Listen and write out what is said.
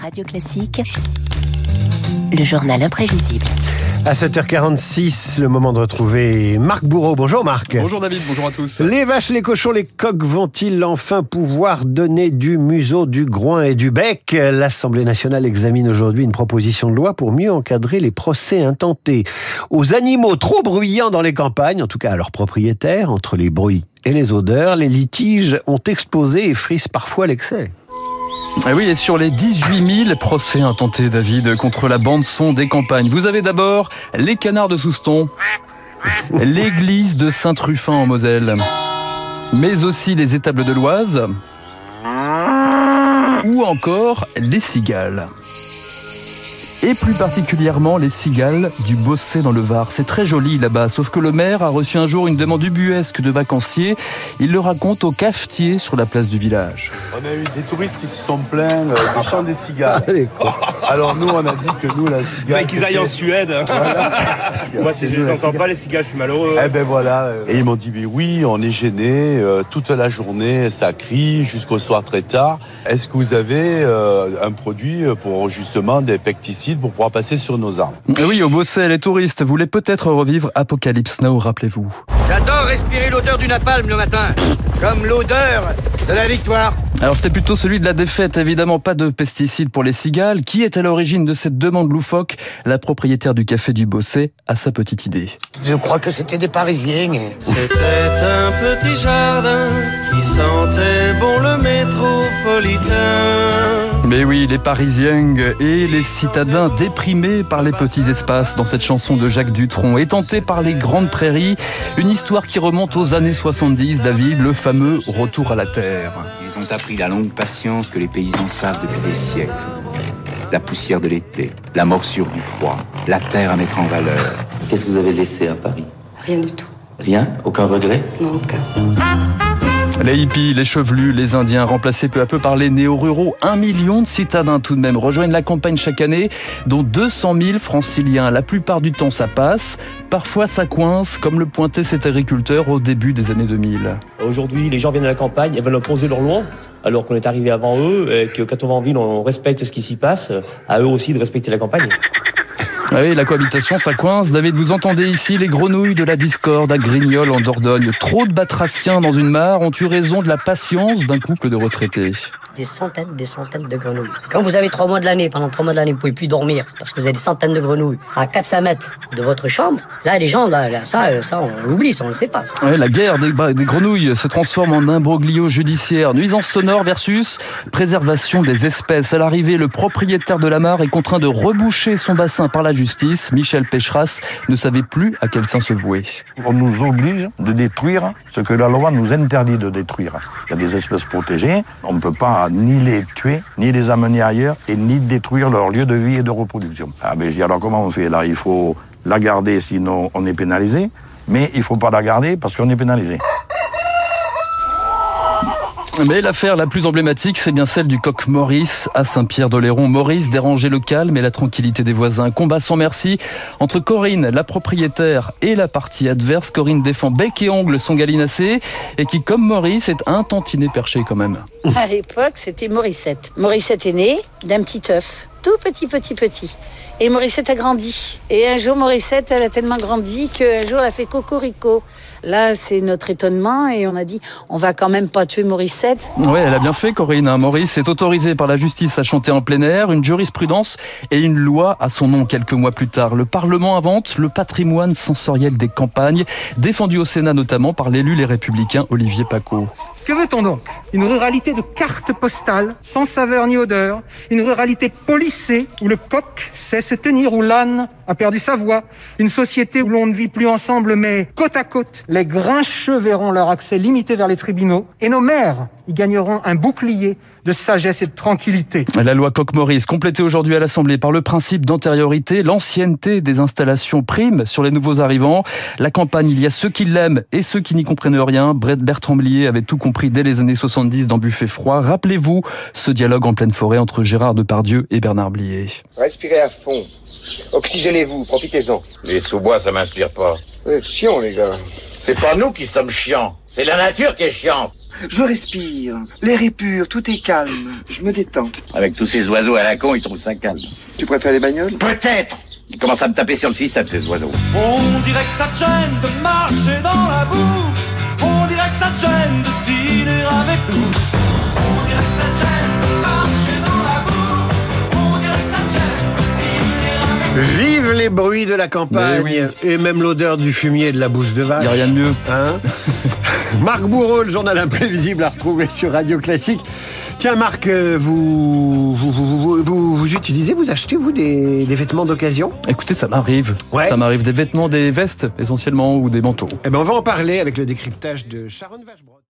Radio Classique, le journal imprévisible. À 7h46, le moment de retrouver Marc Bourreau. Bonjour Marc. Bonjour David, bonjour à tous. Les vaches, les cochons, les coqs vont-ils enfin pouvoir donner du museau, du groin et du bec? L'Assemblée nationale examine aujourd'hui une proposition de loi pour mieux encadrer les procès intentés aux animaux trop bruyants dans les campagnes, en tout cas à leurs propriétaires, entre les bruits et les odeurs. Les litiges ont explosé et frisent parfois l'excès. Ah oui, et sur les 18 000 procès intentés, David, contre la bande-son des campagnes, vous avez d'abord les canards de Souston, l'église de Saint-Truffin en Moselle, mais aussi les étables de l'Oise, ou encore les cigales et plus particulièrement les cigales du Bossé dans le Var. C'est très joli là-bas, sauf que le maire a reçu un jour une demande ubuesque de vacanciers. Il le raconte au cafetier sur la place du village. On a eu des touristes qui se sont plaints euh, des chants des cigales. Alors nous, on a dit que nous, la cigale... qu'ils aillent en Suède. Moi, si je les entends pas, les cigales, je suis malheureux. Eh ben voilà. Et ils m'ont dit, mais oui, on est gêné euh, toute la journée, ça crie jusqu'au soir très tard. Est-ce que vous avez euh, un produit pour justement des pesticides pour pouvoir passer sur nos arbres? Oui, au Bossel, les touristes voulaient peut-être revivre Apocalypse Now, rappelez-vous. J'adore respirer l'odeur du napalm le matin, comme l'odeur de la victoire. Alors c'est plutôt celui de la défaite, évidemment pas de pesticides pour les cigales. Qui est à l'origine de cette demande loufoque? La propriétaire du café du Bossé a sa petite idée. Je crois que c'était des Parisiens. C'était un petit jardin qui sentait bon le métropolitain. Mais oui, les Parisiens et les citadins déprimés par les petits espaces dans cette chanson de Jacques Dutronc, étentés par les grandes prairies, une histoire qui remonte aux années 70, David, le fameux retour à la terre. Ils ont appris la longue patience que les paysans savent depuis des siècles. La poussière de l'été, la morsure du froid, la terre à mettre en valeur. Qu'est-ce que vous avez laissé à Paris? Rien du tout. Rien? Aucun regret? Non, aucun. Les hippies, les chevelus, les Indiens, remplacés peu à peu par les néo-ruraux. Un million de citadins tout de même rejoignent la campagne chaque année, dont 200 000 franciliens. La plupart du temps, ça passe. Parfois, ça coince, comme le pointait cet agriculteur au début des années 2000. Aujourd'hui, les gens viennent à la campagne, ils veulent poser leur loi, alors qu'on est arrivé avant eux, et que quand on va en ville, on respecte ce qui s'y passe. À eux aussi de respecter la campagne. Ah oui, la cohabitation, ça coince. David, vous entendez ici les grenouilles de la discorde à Grignol en Dordogne. Trop de batraciens dans une mare ont eu raison de la patience d'un couple de retraités des centaines, des centaines de grenouilles. Quand vous avez trois mois de l'année, pendant trois mois de l'année, vous pouvez plus dormir parce que vous avez des centaines de grenouilles à 400 mètres de votre chambre. Là, les gens, là, ça, ça, on l'oublie, ça, on le sait pas. la guerre des, des, grenouilles se transforme en imbroglio judiciaire. Nuisance sonore versus préservation des espèces. À l'arrivée, le propriétaire de la mare est contraint de reboucher son bassin par la justice. Michel Pécheras ne savait plus à quel sein se vouer. On nous oblige de détruire ce que la loi nous interdit de détruire. Il y a des espèces protégées. On ne peut pas ni les tuer, ni les amener ailleurs, et ni détruire leur lieu de vie et de reproduction. Ah ben je dis alors comment on fait là? Il faut la garder, sinon on est pénalisé, mais il faut pas la garder parce qu'on est pénalisé. Mais l'affaire la plus emblématique, c'est bien celle du coq Maurice à Saint-Pierre-d'Oléron. Maurice dérangeait le calme et la tranquillité des voisins. Combat sans merci entre Corinne, la propriétaire, et la partie adverse. Corinne défend bec et ongle son gallinacé et qui, comme Maurice, est un tantinet perché quand même. À l'époque, c'était Mauricette. Mauricette est née d'un petit œuf, tout petit, petit, petit. Et Mauricette a grandi. Et un jour, Mauricette, elle a tellement grandi qu'un jour, elle a fait cocorico. Là, c'est notre étonnement et on a dit, on va quand même pas tuer Mauricette. Oui, elle a bien fait, Corinne. Hein. Maurice est autorisé par la justice à chanter en plein air, une jurisprudence et une loi à son nom quelques mois plus tard. Le Parlement invente le patrimoine sensoriel des campagnes, défendu au Sénat notamment par l'élu Les Républicains Olivier Paco. Que veut-on donc? Une ruralité de cartes postales, sans saveur ni odeur, une ruralité polissée, où le coq sait se tenir, où l'âne a perdu sa voix, une société où l'on ne vit plus ensemble mais côte à côte. Les grincheux verront leur accès limité vers les tribunaux, et nos maires y gagneront un bouclier de sagesse et de tranquillité. La loi Coq-Maurice, complétée aujourd'hui à l'Assemblée par le principe d'antériorité, l'ancienneté des installations prime sur les nouveaux arrivants. La campagne, il y a ceux qui l'aiment et ceux qui n'y comprennent rien. Bertrand Blier avait tout compris dès les années 70 dans Buffet froid. Rappelez-vous ce dialogue en pleine forêt entre Gérard Depardieu et Bernard Blier. Respirez à fond. Oxygénez-vous, profitez-en. Les sous-bois, ça m'inspire pas. C'est chiant, les gars. C'est pas nous qui sommes chiants. C'est la nature qui est chiante. Je respire. L'air est pur, tout est calme. Je me détends. Avec tous ces oiseaux à la con, ils trouvent ça calme. Tu préfères les bagnoles? Peut-être Ils commencent à me taper sur le système, ces oiseaux. On dirait que ça te gêne de marcher dans la boue. Vive les bruits de la campagne et même l'odeur du fumier et de la bouse de vache. Y a rien de mieux. Hein Marc Bourreau, le journal imprévisible à retrouver sur Radio Classique. Tiens Marc, euh, vous vous, vous, vous, utilisez, vous achetez vous des, des vêtements d'occasion? Écoutez, ça m'arrive. Ouais. Ça m'arrive des vêtements, des vestes essentiellement ou des manteaux. Eh ben on va en parler avec le décryptage de Sharon Vachebrot.